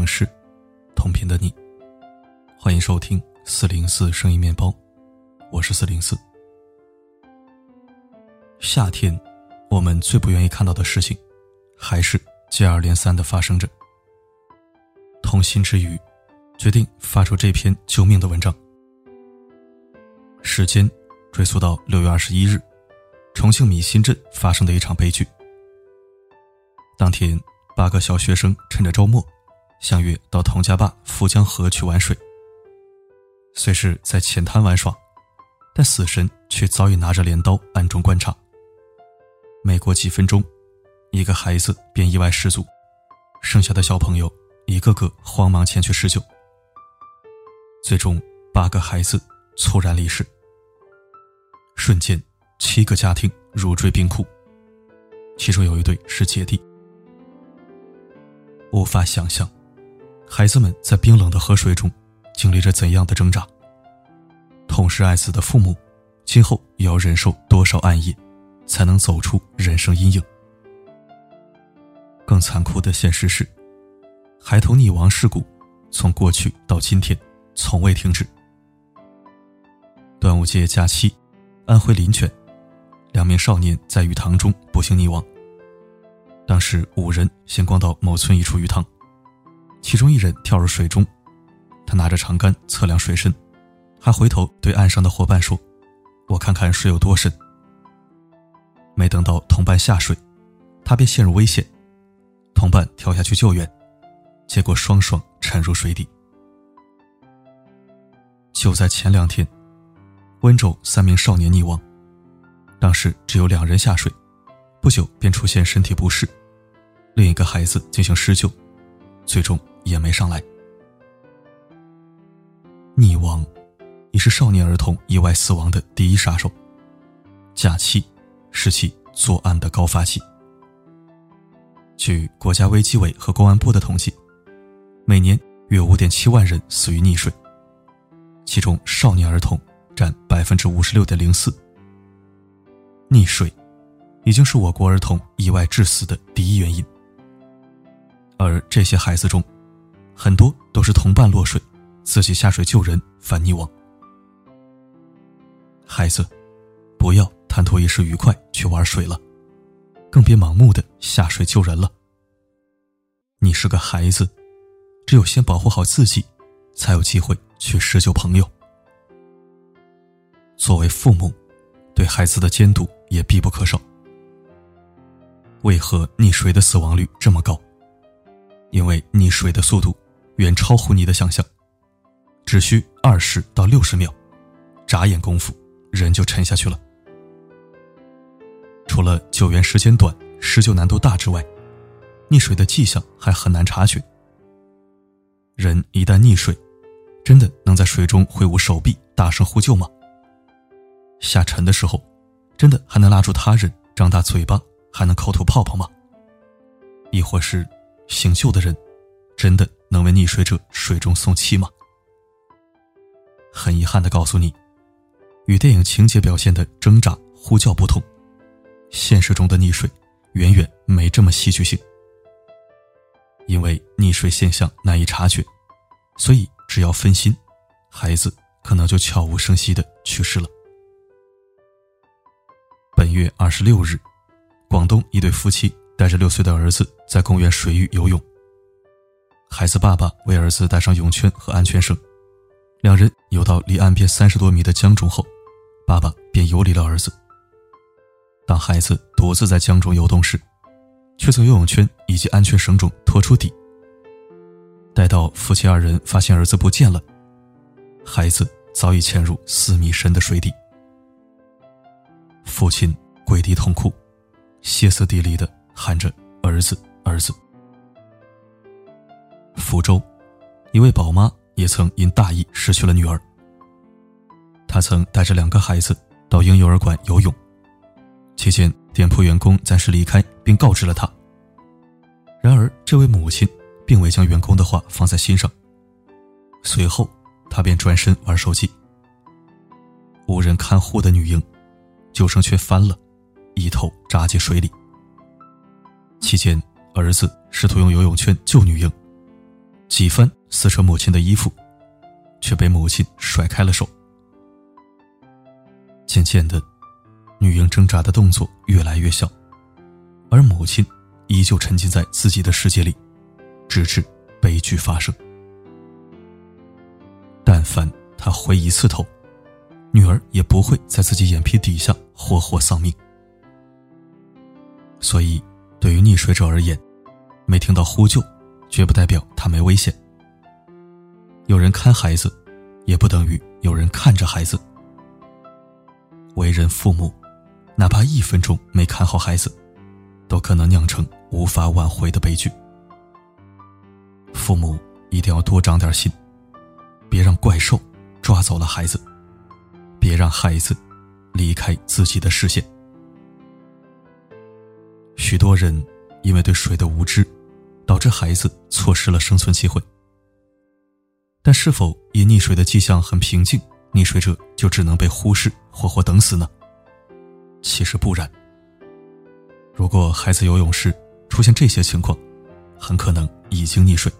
的城市，同频的你，欢迎收听四零四声音面包，我是四零四。夏天，我们最不愿意看到的事情，还是接二连三的发生着。痛心之余，决定发出这篇救命的文章。时间追溯到六月二十一日，重庆米新镇发生的一场悲剧。当天，八个小学生趁着周末，相约到童家坝富江河去玩水。虽是在浅滩玩耍，但死神却早已拿着镰刀暗中观察。没过几分钟，一个孩子便意外失足，剩下的小朋友一个个慌忙前去施救。最终，八个孩子猝然离世。瞬间，七个家庭如坠冰窟，其中有一对是姐弟。无法想象，孩子们在冰冷的河水中经历着怎样的挣扎。痛失爱子的父母，今后要忍受多少暗夜，才能走出人生阴影？更残酷的现实是，孩童溺亡事故从过去到今天从未停止。端午节假期，安徽临泉，两名少年在鱼塘中不幸溺亡。当时五人先逛到某村一处鱼塘，其中一人跳入水中，他拿着长杆测量水深，还回头对岸上的伙伴说：“我看看水有多深。”没等到同伴下水，他便陷入危险，同伴跳下去救援，结果双双沉入水底。就在前两天，温州三名少年溺亡，当时只有两人下水，不久便出现身体不适。另一个孩子进行施救，最终也没上来。溺亡，已是少年儿童意外死亡的第一杀手。假期，是其作案的高发期。据国家卫计委和公安部的统计，每年约五点七万人死于溺水，其中少年儿童占百分之五十六点零四。溺水，已经是我国儿童意外致死的第一原因。而这些孩子中，很多都是同伴落水，自己下水救人，反溺亡。孩子，不要贪图一时愉快去玩水了，更别盲目的下水救人了。你是个孩子，只有先保护好自己，才有机会去施救朋友。作为父母，对孩子的监督也必不可少。为何溺水的死亡率这么高？因为溺水的速度远超乎你的想象，只需二十到六十秒，眨眼功夫人就沉下去了。除了救援时间短、施救难度大之外，溺水的迹象还很难察觉。人一旦溺水，真的能在水中挥舞手臂大声呼救吗？下沉的时候，真的还能拉住他人张大嘴巴，还能口吐泡泡吗？亦或是？醒救的人，真的能为溺水者水中送气吗？很遗憾的告诉你，与电影情节表现的挣扎呼叫不同，现实中的溺水远远没这么戏剧性。因为溺水现象难以察觉，所以只要分心，孩子可能就悄无声息的去世了。本月二十六日，广东一对夫妻。带着六岁的儿子在公园水域游泳。孩子爸爸为儿子带上泳圈和安全绳，两人游到离岸边三十多米的江中后，爸爸便游离了儿子。当孩子独自在江中游动时，却从游泳圈以及安全绳中拖出底。待到夫妻二人发现儿子不见了，孩子早已潜入四米深的水底。父亲跪地痛哭，歇斯底里的。喊着“儿子，儿子！”福州一位宝妈也曾因大意失去了女儿。她曾带着两个孩子到婴幼儿馆游泳，期间店铺员工暂时离开，并告知了她。然而，这位母亲并未将员工的话放在心上。随后，她便转身玩手机。无人看护的女婴，救生圈翻了，一头扎进水里。期间，儿子试图用游泳圈救女婴，几番撕扯母亲的衣服，却被母亲甩开了手。渐渐的，女婴挣扎的动作越来越小，而母亲依旧沉浸在自己的世界里，直至悲剧发生。但凡他回一次头，女儿也不会在自己眼皮底下活活丧命。所以，对于溺水者而言，没听到呼救，绝不代表他没危险。有人看孩子，也不等于有人看着孩子。为人父母，哪怕一分钟没看好孩子，都可能酿成无法挽回的悲剧。父母一定要多长点心，别让怪兽抓走了孩子，别让孩子离开自己的视线。许多人因为对水的无知，导致孩子错失了生存机会。但是否因溺水的迹象很平静，溺水者就只能被忽视，活活等死呢？其实不然。如果孩子游泳时出现这些情况，很可能已经溺水。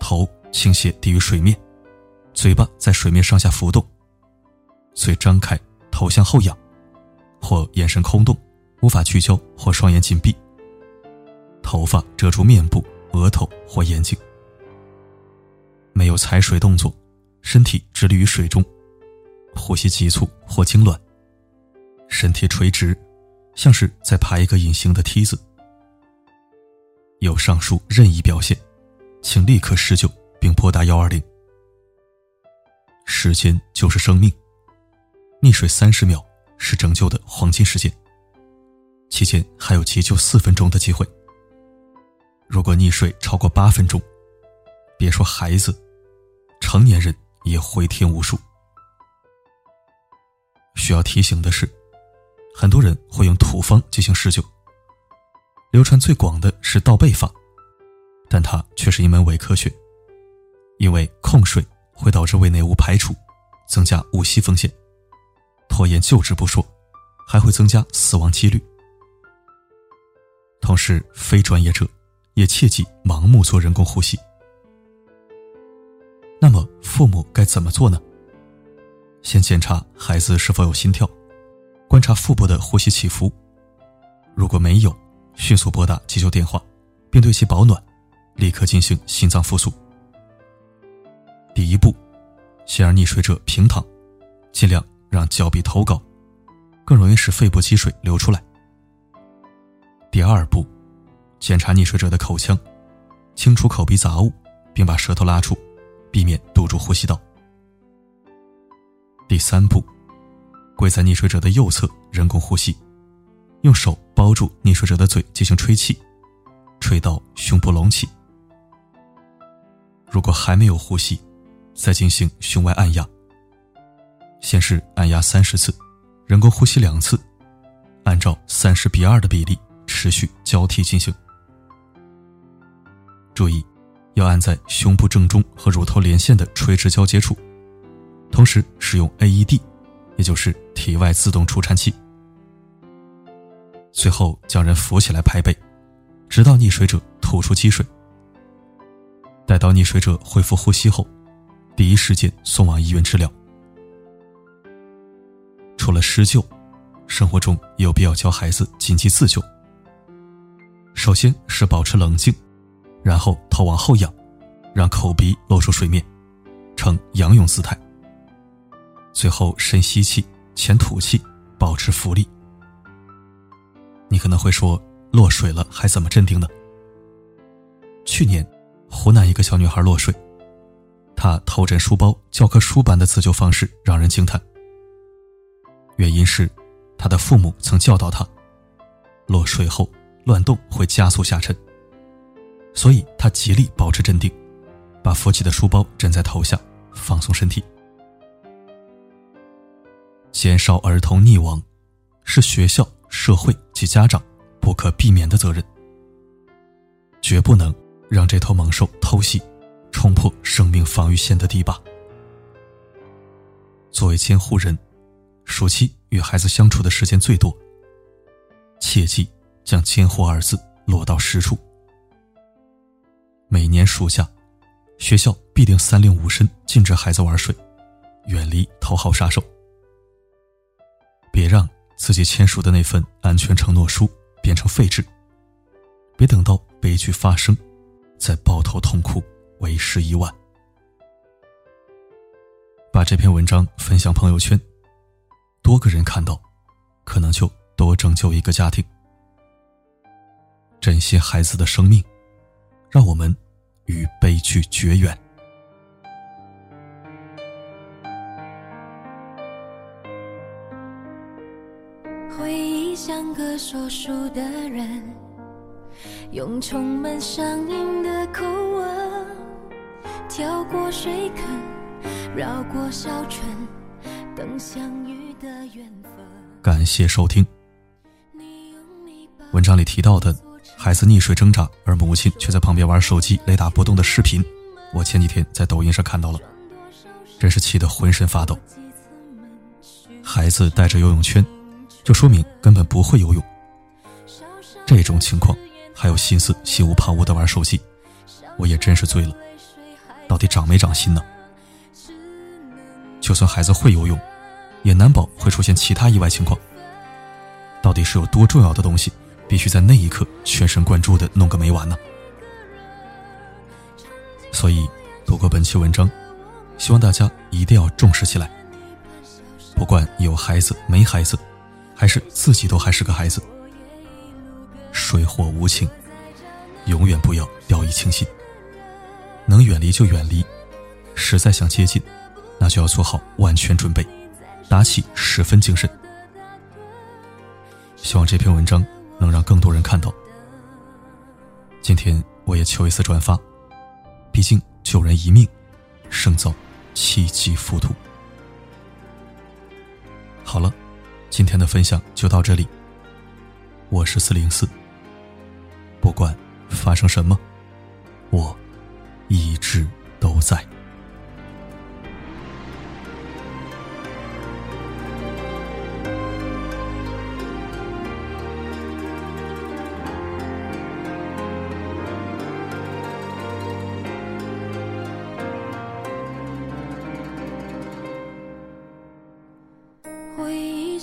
头倾斜低于水面，嘴巴在水面上下浮动，嘴张开，头向后仰，或眼神空洞。无法聚焦或双眼紧闭，头发遮住面部、额头或眼睛，没有踩水动作，身体直立于水中，呼吸急促或痉挛，身体垂直，像是在爬一个隐形的梯子。有上述任意表现，请立刻施救并拨打幺二零。时间就是生命，溺水三十秒是拯救的黄金时间。期间还有急救四分钟的机会。如果溺水超过八分钟，别说孩子，成年人也回天无术。需要提醒的是，很多人会用土方进行施救，流传最广的是倒背法，但它却是一门伪科学，因为控水会导致胃内物排出，增加误吸风险，拖延救治不说，还会增加死亡几率。同时，非专业者也切忌盲目做人工呼吸。那么，父母该怎么做呢？先检查孩子是否有心跳，观察腹部的呼吸起伏。如果没有，迅速拨打急救电话，并对其保暖，立刻进行心脏复苏。第一步，先让溺水者平躺，尽量让脚比头高，更容易使肺部积水流出来。第二步，检查溺水者的口腔，清除口鼻杂物，并把舌头拉出，避免堵住呼吸道。第三步，跪在溺水者的右侧，人工呼吸，用手包住溺水者的嘴进行吹气，吹到胸部隆起。如果还没有呼吸，再进行胸外按压。先是按压三十次，人工呼吸两次，按照三十比二的比例。持续交替进行。注意，要按在胸部正中和乳头连线的垂直交接处，同时使用 AED，也就是体外自动除颤器。最后将人扶起来拍背，直到溺水者吐出积水。待到溺水者恢复呼吸后，第一时间送往医院治疗。除了施救，生活中有必要教孩子紧急自救。首先是保持冷静，然后头往后仰，让口鼻露出水面，呈仰泳姿态。最后深吸气，浅吐气，保持浮力。你可能会说，落水了还怎么镇定呢？去年，湖南一个小女孩落水，她头枕书包，教科书般的自救方式让人惊叹。原因是，她的父母曾教导她，落水后。乱动会加速下沉，所以他极力保持镇定，把扶起的书包枕在头下，放松身体。减少儿童溺亡，是学校、社会及家长不可避免的责任。绝不能让这头猛兽偷袭，冲破生命防御线的堤坝。作为监护人，暑期与孩子相处的时间最多，切记。将“监护”二字落到实处。每年暑假，学校必定三令五申禁止孩子玩水，远离头号杀手。别让自己签署的那份安全承诺书变成废纸，别等到悲剧发生，再抱头痛哭，为时已晚。把这篇文章分享朋友圈，多个人看到，可能就多拯救一个家庭。珍惜孩子的生命，让我们与悲剧绝缘。回忆像个说书的人，用充满乡音的口吻，跳过水坑，绕过小村，等相遇的缘分。感谢收听。文章里提到的。孩子溺水挣扎，而母亲却在旁边玩手机，雷打不动的视频，我前几天在抖音上看到了，真是气得浑身发抖。孩子带着游泳圈，就说明根本不会游泳。这种情况还有心思心无旁骛的玩手机，我也真是醉了。到底长没长心呢？就算孩子会游泳，也难保会出现其他意外情况。到底是有多重要的东西？必须在那一刻全神贯注的弄个没完呢。所以，读过本期文章，希望大家一定要重视起来。不管有孩子没孩子，还是自己都还是个孩子，水火无情，永远不要掉以轻心。能远离就远离，实在想接近，那就要做好万全准备，打起十分精神。希望这篇文章。能让更多人看到。今天我也求一次转发，毕竟救人一命，胜造七级浮屠。好了，今天的分享就到这里。我是四零四，不管发生什么，我一直都在。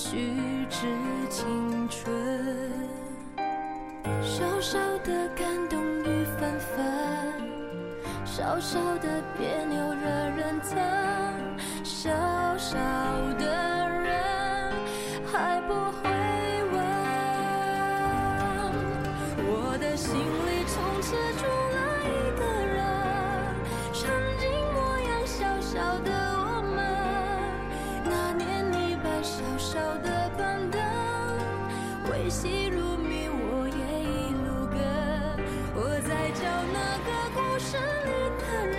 虚掷青春。小小的感动雨纷纷，小小的别扭惹人疼，小小的人还不会问。我的心里从此住细如迷，我也一路跟。我在找那个故事里的人，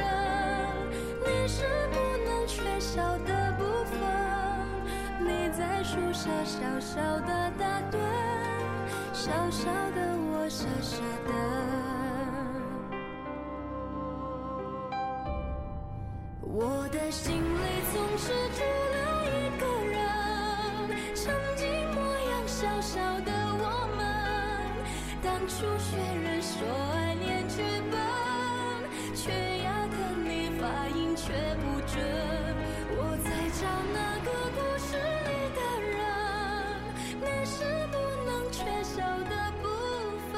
你是不能缺少的部分。你在树下小小的打盹，小小的我傻傻的。我的心里总是住了一个人，曾经。小小的我们，当初学人说爱念剧本，却要等你发音却不准，我在找那个故事里的人，你。是不能缺少的部分，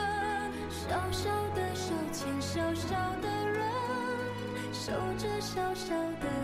小小的手牵小小的人，守着小小的。